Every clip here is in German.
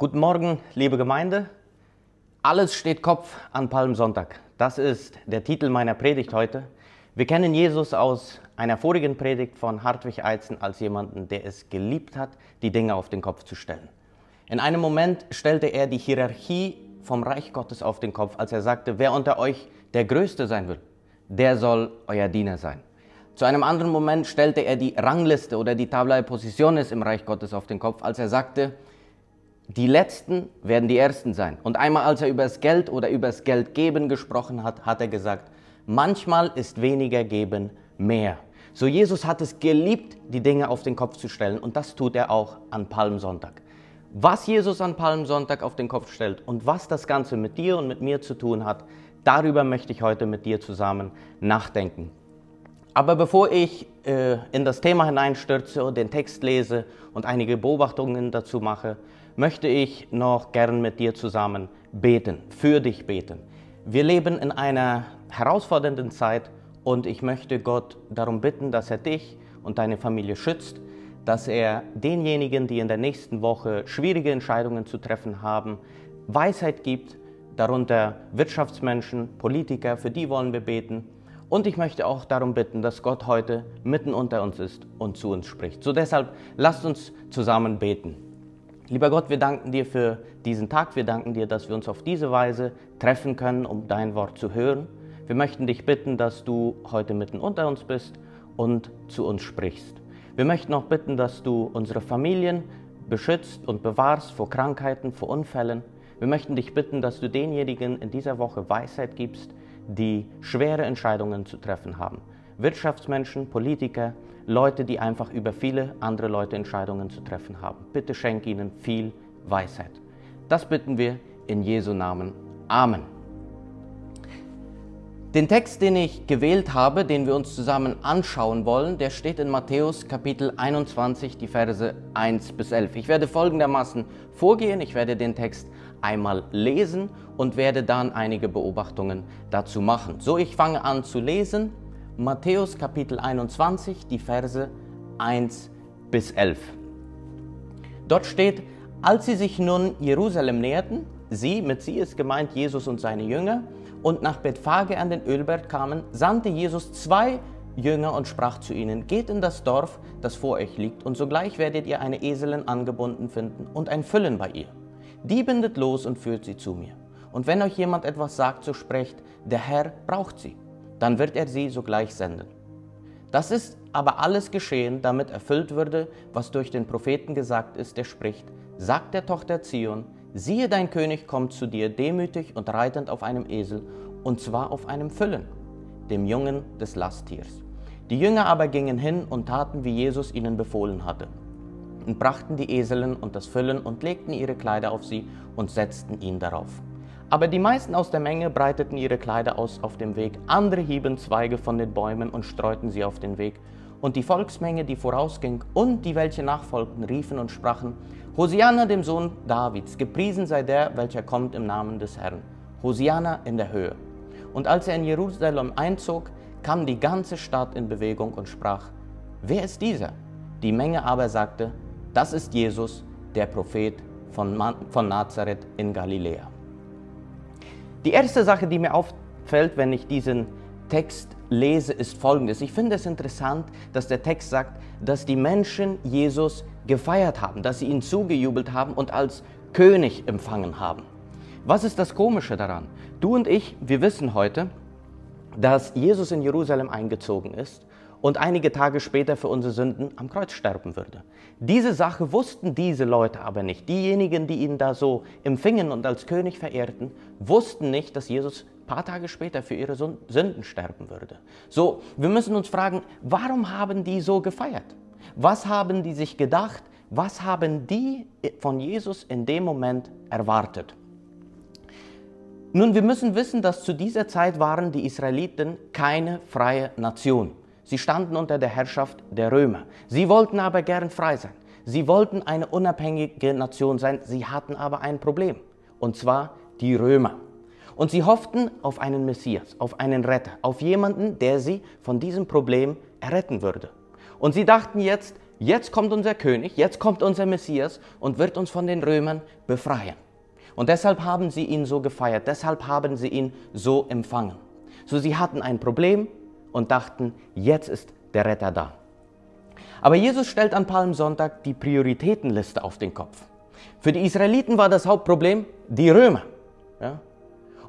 Guten Morgen, liebe Gemeinde. Alles steht Kopf an Palmsonntag. Das ist der Titel meiner Predigt heute. Wir kennen Jesus aus einer vorigen Predigt von Hartwig Eizen als jemanden, der es geliebt hat, die Dinge auf den Kopf zu stellen. In einem Moment stellte er die Hierarchie vom Reich Gottes auf den Kopf, als er sagte, wer unter euch der Größte sein will, der soll euer Diener sein. Zu einem anderen Moment stellte er die Rangliste oder die Tabla Positiones im Reich Gottes auf den Kopf, als er sagte, die Letzten werden die Ersten sein. Und einmal, als er über das Geld oder über das Geldgeben gesprochen hat, hat er gesagt, manchmal ist weniger geben mehr. So Jesus hat es geliebt, die Dinge auf den Kopf zu stellen und das tut er auch an Palmsonntag. Was Jesus an Palmsonntag auf den Kopf stellt und was das Ganze mit dir und mit mir zu tun hat, darüber möchte ich heute mit dir zusammen nachdenken. Aber bevor ich äh, in das Thema hineinstürze und den Text lese und einige Beobachtungen dazu mache, möchte ich noch gern mit dir zusammen beten, für dich beten. Wir leben in einer herausfordernden Zeit und ich möchte Gott darum bitten, dass er dich und deine Familie schützt, dass er denjenigen, die in der nächsten Woche schwierige Entscheidungen zu treffen haben, Weisheit gibt, darunter Wirtschaftsmenschen, Politiker, für die wollen wir beten. Und ich möchte auch darum bitten, dass Gott heute mitten unter uns ist und zu uns spricht. So deshalb lasst uns zusammen beten. Lieber Gott, wir danken dir für diesen Tag. Wir danken dir, dass wir uns auf diese Weise treffen können, um dein Wort zu hören. Wir möchten dich bitten, dass du heute mitten unter uns bist und zu uns sprichst. Wir möchten auch bitten, dass du unsere Familien beschützt und bewahrst vor Krankheiten, vor Unfällen. Wir möchten dich bitten, dass du denjenigen in dieser Woche Weisheit gibst, die schwere Entscheidungen zu treffen haben. Wirtschaftsmenschen, Politiker, Leute, die einfach über viele andere Leute Entscheidungen zu treffen haben. Bitte schenk ihnen viel Weisheit. Das bitten wir in Jesu Namen. Amen. Den Text, den ich gewählt habe, den wir uns zusammen anschauen wollen, der steht in Matthäus Kapitel 21, die Verse 1 bis 11. Ich werde folgendermaßen vorgehen. Ich werde den Text einmal lesen und werde dann einige Beobachtungen dazu machen. So, ich fange an zu lesen Matthäus Kapitel 21, die Verse 1 bis 11. Dort steht, als sie sich nun Jerusalem näherten, sie, mit sie ist gemeint Jesus und seine Jünger, und nach Bethphage an den Ölberg kamen, sandte Jesus zwei Jünger und sprach zu ihnen, geht in das Dorf, das vor euch liegt, und sogleich werdet ihr eine Eselin angebunden finden und ein Füllen bei ihr. Die bindet los und führt sie zu mir. Und wenn euch jemand etwas sagt, so sprecht, der Herr braucht sie dann wird er sie sogleich senden. Das ist aber alles geschehen, damit erfüllt würde, was durch den Propheten gesagt ist, der spricht, sagt der Tochter Zion, siehe dein König kommt zu dir demütig und reitend auf einem Esel, und zwar auf einem Füllen, dem Jungen des Lasttiers. Die Jünger aber gingen hin und taten, wie Jesus ihnen befohlen hatte, und brachten die Eseln und das Füllen und legten ihre Kleider auf sie und setzten ihn darauf. Aber die meisten aus der Menge breiteten ihre Kleider aus auf dem Weg, andere hieben Zweige von den Bäumen und streuten sie auf den Weg. Und die Volksmenge, die vorausging und die, welche nachfolgten, riefen und sprachen, Hosianna dem Sohn Davids, gepriesen sei der, welcher kommt im Namen des Herrn. Hosianna in der Höhe. Und als er in Jerusalem einzog, kam die ganze Stadt in Bewegung und sprach, wer ist dieser? Die Menge aber sagte, das ist Jesus, der Prophet von, von Nazareth in Galiläa. Die erste Sache, die mir auffällt, wenn ich diesen Text lese, ist folgendes. Ich finde es interessant, dass der Text sagt, dass die Menschen Jesus gefeiert haben, dass sie ihn zugejubelt haben und als König empfangen haben. Was ist das Komische daran? Du und ich, wir wissen heute, dass Jesus in Jerusalem eingezogen ist und einige Tage später für unsere Sünden am Kreuz sterben würde. Diese Sache wussten diese Leute aber nicht. Diejenigen, die ihn da so empfingen und als König verehrten, wussten nicht, dass Jesus ein paar Tage später für ihre Sünden sterben würde. So, wir müssen uns fragen, warum haben die so gefeiert? Was haben die sich gedacht? Was haben die von Jesus in dem Moment erwartet? Nun, wir müssen wissen, dass zu dieser Zeit waren die Israeliten keine freie Nation. Sie standen unter der Herrschaft der Römer. Sie wollten aber gern frei sein. Sie wollten eine unabhängige Nation sein. Sie hatten aber ein Problem, und zwar die Römer. Und sie hofften auf einen Messias, auf einen Retter, auf jemanden, der sie von diesem Problem erretten würde. Und sie dachten jetzt, jetzt kommt unser König, jetzt kommt unser Messias und wird uns von den Römern befreien. Und deshalb haben sie ihn so gefeiert, deshalb haben sie ihn so empfangen. So sie hatten ein Problem und dachten, jetzt ist der Retter da. Aber Jesus stellt an Palmsonntag die Prioritätenliste auf den Kopf. Für die Israeliten war das Hauptproblem die Römer. Ja?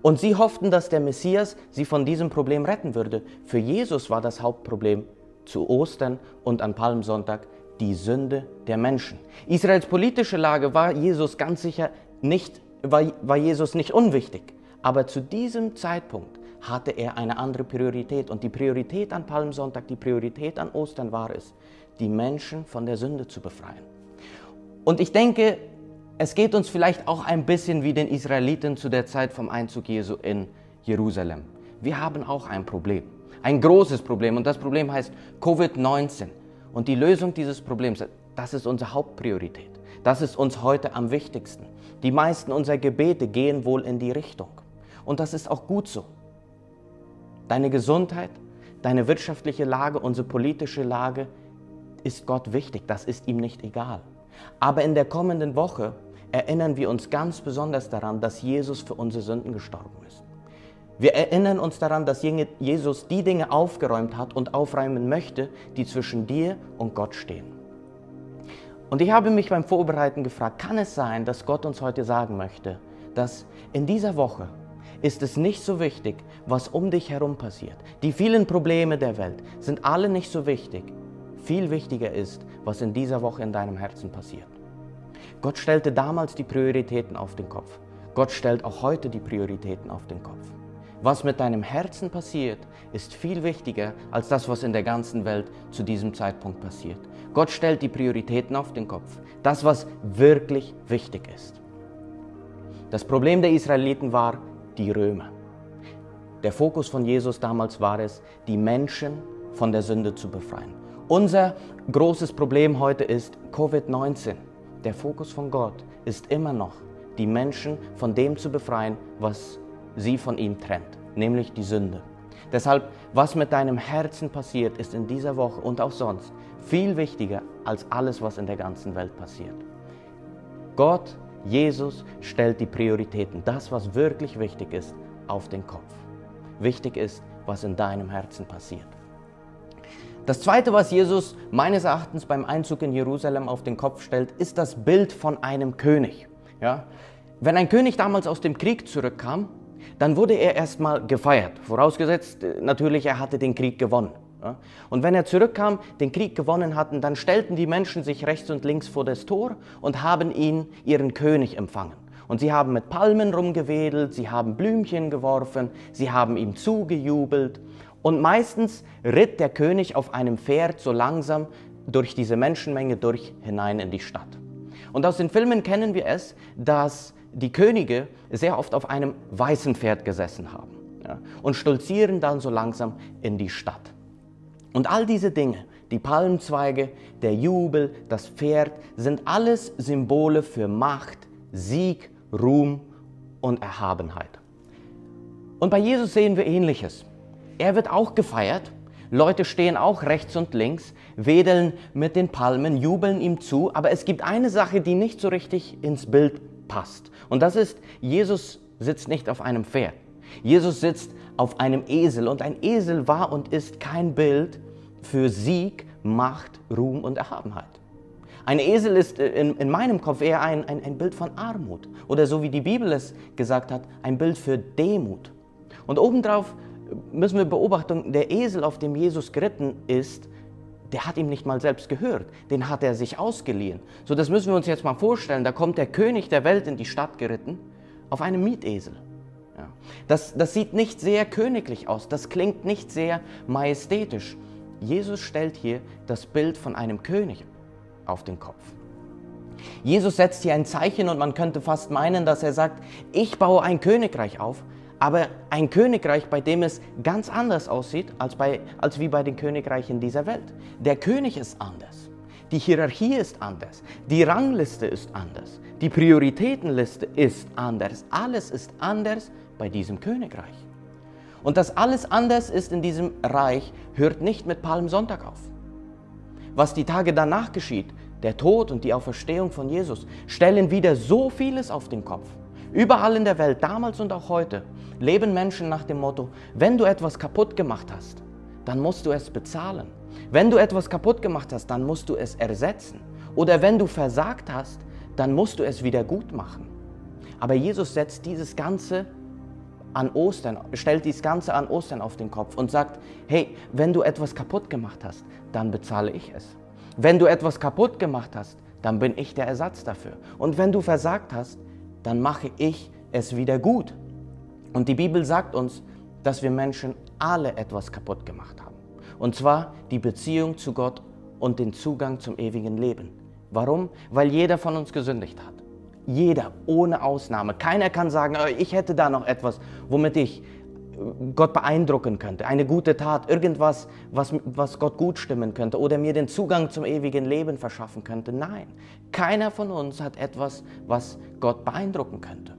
Und sie hofften, dass der Messias sie von diesem Problem retten würde. Für Jesus war das Hauptproblem zu Ostern und an Palmsonntag die Sünde der Menschen. Israels politische Lage war Jesus ganz sicher nicht, war, war Jesus nicht unwichtig. Aber zu diesem Zeitpunkt hatte er eine andere Priorität. Und die Priorität an Palmsonntag, die Priorität an Ostern war es, die Menschen von der Sünde zu befreien. Und ich denke, es geht uns vielleicht auch ein bisschen wie den Israeliten zu der Zeit vom Einzug Jesu in Jerusalem. Wir haben auch ein Problem, ein großes Problem und das Problem heißt Covid-19. Und die Lösung dieses Problems, das ist unsere Hauptpriorität. Das ist uns heute am wichtigsten. Die meisten unserer Gebete gehen wohl in die Richtung. Und das ist auch gut so. Deine Gesundheit, deine wirtschaftliche Lage, unsere politische Lage ist Gott wichtig, das ist ihm nicht egal. Aber in der kommenden Woche erinnern wir uns ganz besonders daran, dass Jesus für unsere Sünden gestorben ist. Wir erinnern uns daran, dass Jesus die Dinge aufgeräumt hat und aufräumen möchte, die zwischen dir und Gott stehen. Und ich habe mich beim Vorbereiten gefragt, kann es sein, dass Gott uns heute sagen möchte, dass in dieser Woche ist es nicht so wichtig, was um dich herum passiert. Die vielen Probleme der Welt sind alle nicht so wichtig. Viel wichtiger ist, was in dieser Woche in deinem Herzen passiert. Gott stellte damals die Prioritäten auf den Kopf. Gott stellt auch heute die Prioritäten auf den Kopf. Was mit deinem Herzen passiert, ist viel wichtiger als das, was in der ganzen Welt zu diesem Zeitpunkt passiert. Gott stellt die Prioritäten auf den Kopf. Das, was wirklich wichtig ist. Das Problem der Israeliten war, die Römer. Der Fokus von Jesus damals war es, die Menschen von der Sünde zu befreien. Unser großes Problem heute ist Covid-19. Der Fokus von Gott ist immer noch, die Menschen von dem zu befreien, was sie von ihm trennt, nämlich die Sünde. Deshalb, was mit deinem Herzen passiert, ist in dieser Woche und auch sonst viel wichtiger als alles, was in der ganzen Welt passiert. Gott Jesus stellt die Prioritäten, das, was wirklich wichtig ist, auf den Kopf. Wichtig ist, was in deinem Herzen passiert. Das Zweite, was Jesus meines Erachtens beim Einzug in Jerusalem auf den Kopf stellt, ist das Bild von einem König. Ja? Wenn ein König damals aus dem Krieg zurückkam, dann wurde er erstmal gefeiert, vorausgesetzt äh, natürlich, er hatte den Krieg gewonnen. Und wenn er zurückkam, den Krieg gewonnen hatten, dann stellten die Menschen sich rechts und links vor das Tor und haben ihn, ihren König, empfangen. Und sie haben mit Palmen rumgewedelt, sie haben Blümchen geworfen, sie haben ihm zugejubelt. Und meistens ritt der König auf einem Pferd so langsam durch diese Menschenmenge durch hinein in die Stadt. Und aus den Filmen kennen wir es, dass die Könige sehr oft auf einem weißen Pferd gesessen haben ja, und stolzieren dann so langsam in die Stadt. Und all diese Dinge, die Palmzweige, der Jubel, das Pferd, sind alles Symbole für Macht, Sieg, Ruhm und Erhabenheit. Und bei Jesus sehen wir ähnliches. Er wird auch gefeiert. Leute stehen auch rechts und links, wedeln mit den Palmen, jubeln ihm zu. Aber es gibt eine Sache, die nicht so richtig ins Bild passt. Und das ist, Jesus sitzt nicht auf einem Pferd. Jesus sitzt auf einem Esel und ein Esel war und ist kein Bild für Sieg, Macht, Ruhm und Erhabenheit. Ein Esel ist äh, in, in meinem Kopf eher ein, ein, ein Bild von Armut oder so wie die Bibel es gesagt hat, ein Bild für Demut. Und obendrauf müssen wir beobachten, der Esel, auf dem Jesus geritten ist, der hat ihm nicht mal selbst gehört, den hat er sich ausgeliehen. So, das müssen wir uns jetzt mal vorstellen. Da kommt der König der Welt in die Stadt geritten auf einem Mietesel. Ja. Das, das sieht nicht sehr königlich aus, das klingt nicht sehr majestätisch. Jesus stellt hier das Bild von einem König auf den Kopf. Jesus setzt hier ein Zeichen und man könnte fast meinen, dass er sagt, ich baue ein Königreich auf, aber ein Königreich, bei dem es ganz anders aussieht als, bei, als wie bei den Königreichen dieser Welt. Der König ist anders. Die Hierarchie ist anders. Die Rangliste ist anders. Die Prioritätenliste ist anders. Alles ist anders bei diesem Königreich. Und dass alles anders ist in diesem Reich, hört nicht mit Palmsonntag auf. was die Tage danach geschieht, der Tod und die Auferstehung von Jesus, stellen wieder so vieles auf den Kopf. Überall in der Welt, damals und auch heute, leben Menschen nach dem Motto, wenn du etwas kaputt gemacht hast, dann musst du es bezahlen. Wenn du etwas kaputt gemacht hast, dann musst du es ersetzen. Oder wenn du versagt hast, dann musst du es wieder gut machen. Aber Jesus setzt dieses Ganze an Ostern, stellt dieses Ganze an Ostern auf den Kopf und sagt, hey, wenn du etwas kaputt gemacht hast, dann bezahle ich es. Wenn du etwas kaputt gemacht hast, dann bin ich der Ersatz dafür. Und wenn du versagt hast, dann mache ich es wieder gut. Und die Bibel sagt uns, dass wir Menschen alle etwas kaputt gemacht haben. Und zwar die Beziehung zu Gott und den Zugang zum ewigen Leben. Warum? Weil jeder von uns gesündigt hat. Jeder, ohne Ausnahme. Keiner kann sagen, oh, ich hätte da noch etwas, womit ich äh, Gott beeindrucken könnte. Eine gute Tat, irgendwas, was, was Gott gut stimmen könnte oder mir den Zugang zum ewigen Leben verschaffen könnte. Nein, keiner von uns hat etwas, was Gott beeindrucken könnte.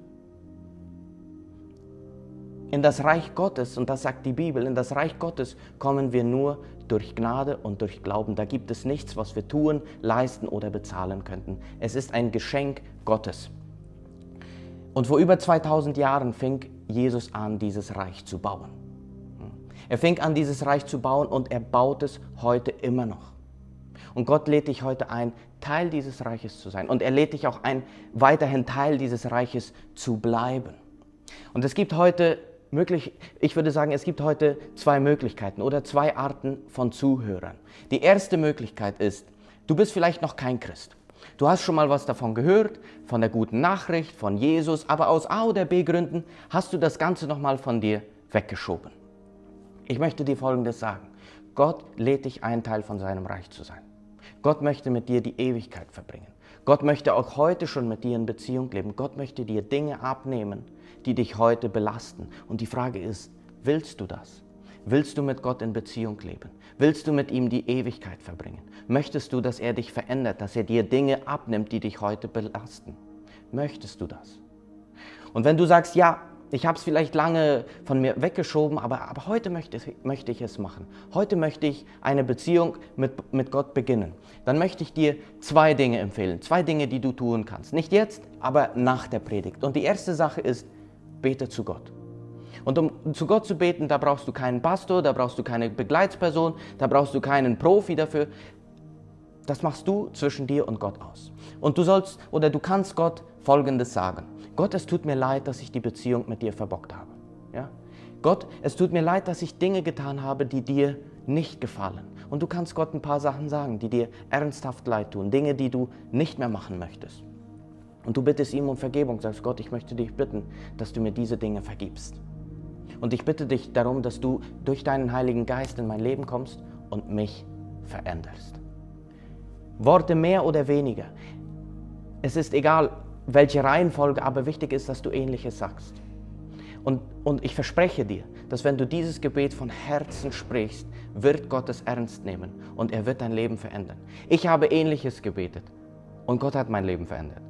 In das Reich Gottes, und das sagt die Bibel, in das Reich Gottes kommen wir nur durch Gnade und durch Glauben. Da gibt es nichts, was wir tun, leisten oder bezahlen könnten. Es ist ein Geschenk Gottes. Und vor über 2000 Jahren fing Jesus an, dieses Reich zu bauen. Er fing an, dieses Reich zu bauen und er baut es heute immer noch. Und Gott lädt dich heute ein, Teil dieses Reiches zu sein. Und er lädt dich auch ein, weiterhin Teil dieses Reiches zu bleiben. Und es gibt heute möglich, ich würde sagen, es gibt heute zwei Möglichkeiten oder zwei Arten von Zuhörern. Die erste Möglichkeit ist, du bist vielleicht noch kein Christ. Du hast schon mal was davon gehört, von der guten Nachricht, von Jesus, aber aus A oder B Gründen hast du das Ganze nochmal von dir weggeschoben. Ich möchte dir Folgendes sagen. Gott lädt dich ein, Teil von seinem Reich zu sein. Gott möchte mit dir die Ewigkeit verbringen. Gott möchte auch heute schon mit dir in Beziehung leben. Gott möchte dir Dinge abnehmen, die dich heute belasten. Und die Frage ist, willst du das? Willst du mit Gott in Beziehung leben? Willst du mit ihm die Ewigkeit verbringen? Möchtest du, dass er dich verändert, dass er dir Dinge abnimmt, die dich heute belasten? Möchtest du das? Und wenn du sagst, ja, ich habe es vielleicht lange von mir weggeschoben, aber, aber heute möchte, möchte ich es machen. Heute möchte ich eine Beziehung mit, mit Gott beginnen. Dann möchte ich dir zwei Dinge empfehlen. Zwei Dinge, die du tun kannst. Nicht jetzt, aber nach der Predigt. Und die erste Sache ist, bete zu Gott. Und um zu Gott zu beten, da brauchst du keinen Pastor, da brauchst du keine Begleitsperson, da brauchst du keinen Profi dafür. Das machst du zwischen dir und Gott aus. Und du sollst oder du kannst Gott Folgendes sagen. Gott, es tut mir leid, dass ich die Beziehung mit dir verbockt habe. Ja? Gott, es tut mir leid, dass ich Dinge getan habe, die dir nicht gefallen. Und du kannst Gott ein paar Sachen sagen, die dir ernsthaft leid tun, Dinge, die du nicht mehr machen möchtest. Und du bittest ihm um Vergebung, sagst Gott, ich möchte dich bitten, dass du mir diese Dinge vergibst. Und ich bitte dich darum, dass du durch deinen Heiligen Geist in mein Leben kommst und mich veränderst. Worte mehr oder weniger. Es ist egal, welche Reihenfolge, aber wichtig ist, dass du ähnliches sagst. Und, und ich verspreche dir, dass wenn du dieses Gebet von Herzen sprichst, wird Gott es ernst nehmen und er wird dein Leben verändern. Ich habe ähnliches gebetet und Gott hat mein Leben verändert.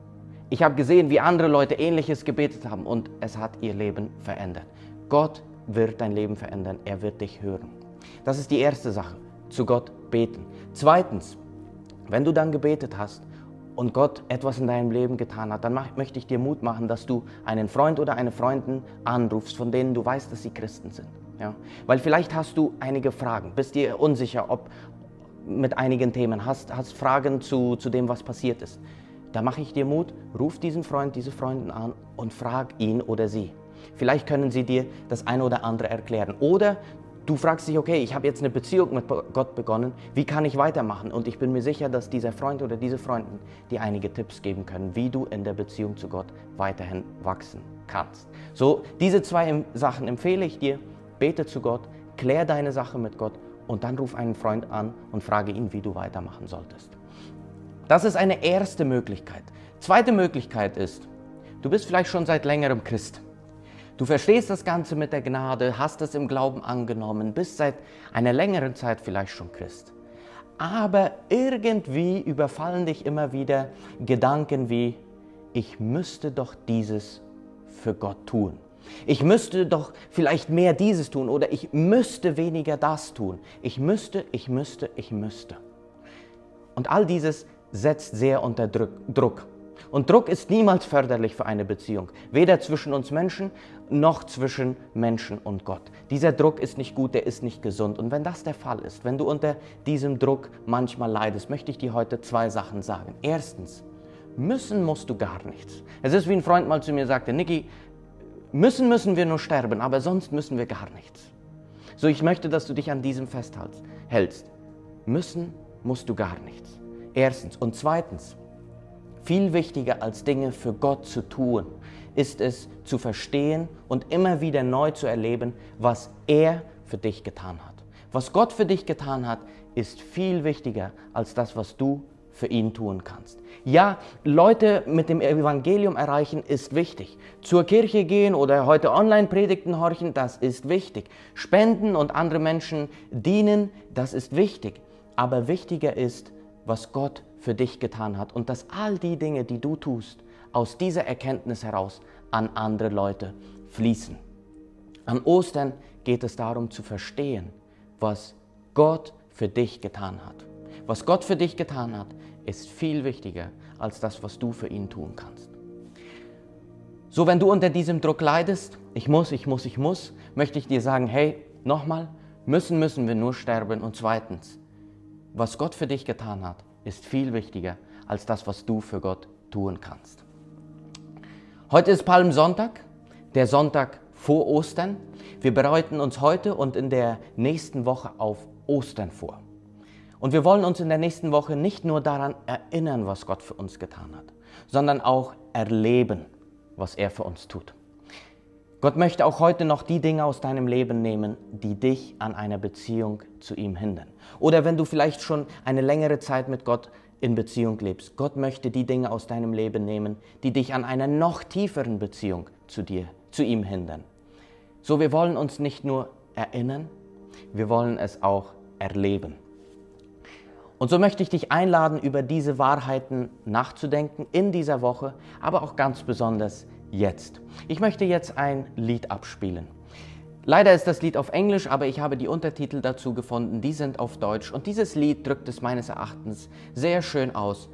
Ich habe gesehen, wie andere Leute ähnliches gebetet haben und es hat ihr Leben verändert. Gott wird dein Leben verändern, er wird dich hören. Das ist die erste Sache, zu Gott beten. Zweitens, wenn du dann gebetet hast und Gott etwas in deinem Leben getan hat, dann möchte ich dir Mut machen, dass du einen Freund oder eine Freundin anrufst, von denen du weißt, dass sie Christen sind. Ja? Weil vielleicht hast du einige Fragen, bist dir unsicher, ob mit einigen Themen, hast, hast Fragen zu, zu dem, was passiert ist. Da mache ich dir Mut, ruf diesen Freund, diese Freundin an und frag ihn oder sie. Vielleicht können sie dir das eine oder andere erklären. Oder du fragst dich, okay, ich habe jetzt eine Beziehung mit Gott begonnen, wie kann ich weitermachen? Und ich bin mir sicher, dass dieser Freund oder diese Freundin dir einige Tipps geben können, wie du in der Beziehung zu Gott weiterhin wachsen kannst. So, diese zwei Sachen empfehle ich dir. Bete zu Gott, klär deine Sache mit Gott und dann ruf einen Freund an und frage ihn, wie du weitermachen solltest. Das ist eine erste Möglichkeit. Zweite Möglichkeit ist, du bist vielleicht schon seit längerem Christ. Du verstehst das Ganze mit der Gnade, hast es im Glauben angenommen, bist seit einer längeren Zeit vielleicht schon Christ. Aber irgendwie überfallen dich immer wieder Gedanken wie, ich müsste doch dieses für Gott tun. Ich müsste doch vielleicht mehr dieses tun oder ich müsste weniger das tun. Ich müsste, ich müsste, ich müsste. Und all dieses setzt sehr unter Druck. Und Druck ist niemals förderlich für eine Beziehung, weder zwischen uns Menschen noch zwischen Menschen und Gott. Dieser Druck ist nicht gut, der ist nicht gesund. Und wenn das der Fall ist, wenn du unter diesem Druck manchmal leidest, möchte ich dir heute zwei Sachen sagen. Erstens, müssen musst du gar nichts. Es ist wie ein Freund mal zu mir sagte, Niki, müssen müssen wir nur sterben, aber sonst müssen wir gar nichts. So, ich möchte, dass du dich an diesem festhältst. Müssen musst du gar nichts. Erstens. Und zweitens, viel wichtiger als Dinge für Gott zu tun, ist es zu verstehen und immer wieder neu zu erleben, was er für dich getan hat. Was Gott für dich getan hat, ist viel wichtiger als das, was du für ihn tun kannst. Ja, Leute mit dem Evangelium erreichen ist wichtig. Zur Kirche gehen oder heute Online-Predigten horchen, das ist wichtig. Spenden und andere Menschen dienen, das ist wichtig. Aber wichtiger ist, was Gott für dich getan hat und dass all die Dinge, die du tust, aus dieser Erkenntnis heraus an andere Leute fließen. An Ostern geht es darum zu verstehen, was Gott für dich getan hat. Was Gott für dich getan hat, ist viel wichtiger als das, was du für ihn tun kannst. So, wenn du unter diesem Druck leidest, ich muss, ich muss, ich muss, möchte ich dir sagen, hey, nochmal, müssen, müssen wir nur sterben. Und zweitens, was Gott für dich getan hat, ist viel wichtiger als das, was du für Gott tun kannst. Heute ist Palmsonntag, der Sonntag vor Ostern. Wir bereiten uns heute und in der nächsten Woche auf Ostern vor. Und wir wollen uns in der nächsten Woche nicht nur daran erinnern, was Gott für uns getan hat, sondern auch erleben, was er für uns tut. Gott möchte auch heute noch die Dinge aus deinem Leben nehmen, die dich an einer Beziehung zu ihm hindern. Oder wenn du vielleicht schon eine längere Zeit mit Gott in Beziehung lebst, Gott möchte die Dinge aus deinem Leben nehmen, die dich an einer noch tieferen Beziehung zu dir, zu ihm hindern. So, wir wollen uns nicht nur erinnern, wir wollen es auch erleben. Und so möchte ich dich einladen, über diese Wahrheiten nachzudenken in dieser Woche, aber auch ganz besonders jetzt. Ich möchte jetzt ein Lied abspielen. Leider ist das Lied auf Englisch, aber ich habe die Untertitel dazu gefunden, die sind auf Deutsch. Und dieses Lied drückt es meines Erachtens sehr schön aus,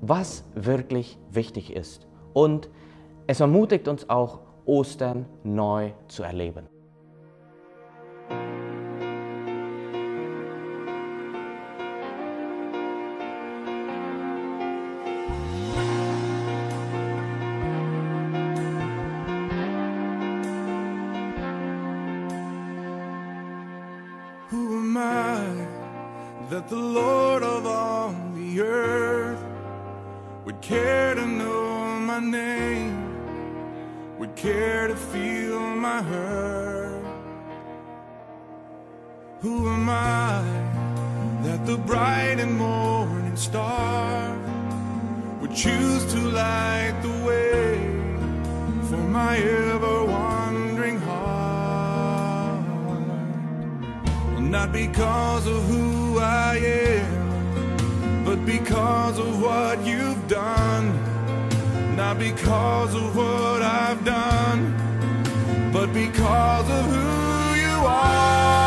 was wirklich wichtig ist. Und es ermutigt uns auch, Ostern neu zu erleben. Care to know my name, would care to feel my hurt. Who am I that the bright and morning star would choose to light the way for my ever wandering heart? Not because of who I am, but because of what you've done. Not because of what I've done, but because of who you are.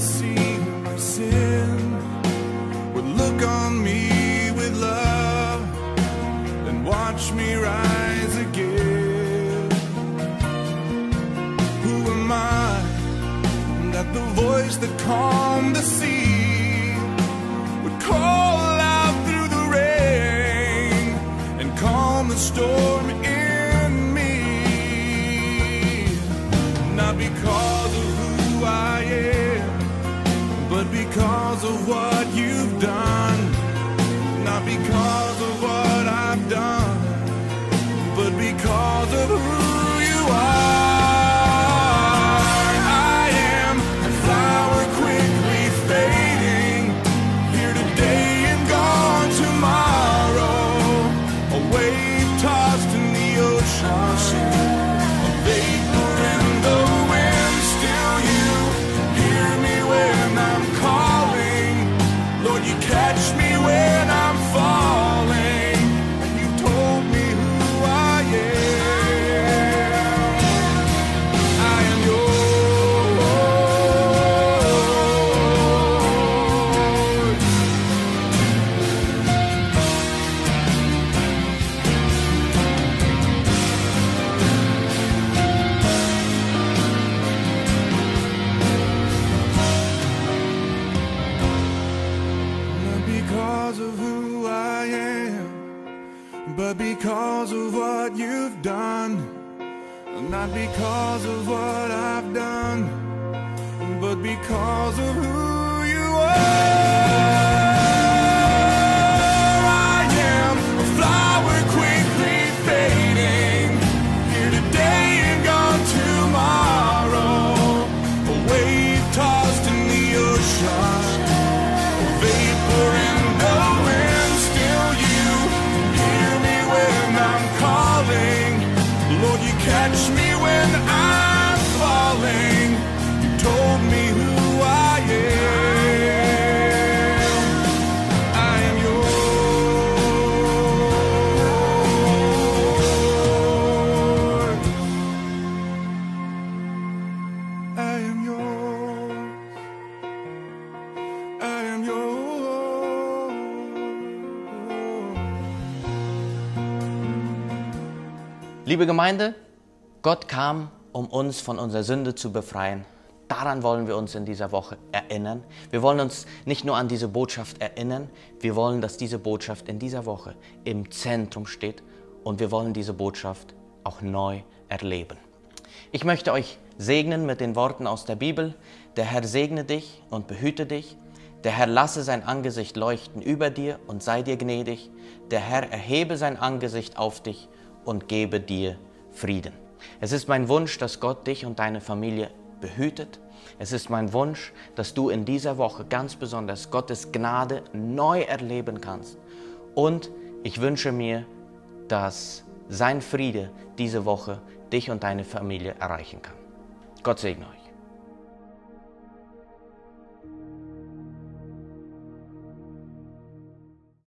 See my sin would look on me with love and watch me rise again? Who am I that the voice that calmed Not because of what I've done, but because of who you are. I am a flower quickly fading, here today and gone tomorrow. A wave tossed in the ocean, a vapor Liebe Gemeinde, Gott kam, um uns von unserer Sünde zu befreien. Daran wollen wir uns in dieser Woche erinnern. Wir wollen uns nicht nur an diese Botschaft erinnern, wir wollen, dass diese Botschaft in dieser Woche im Zentrum steht und wir wollen diese Botschaft auch neu erleben. Ich möchte euch segnen mit den Worten aus der Bibel. Der Herr segne dich und behüte dich. Der Herr lasse sein Angesicht leuchten über dir und sei dir gnädig. Der Herr erhebe sein Angesicht auf dich und gebe dir Frieden. Es ist mein Wunsch, dass Gott dich und deine Familie behütet. Es ist mein Wunsch, dass du in dieser Woche ganz besonders Gottes Gnade neu erleben kannst. Und ich wünsche mir, dass sein Friede diese Woche dich und deine Familie erreichen kann. Gott segne euch.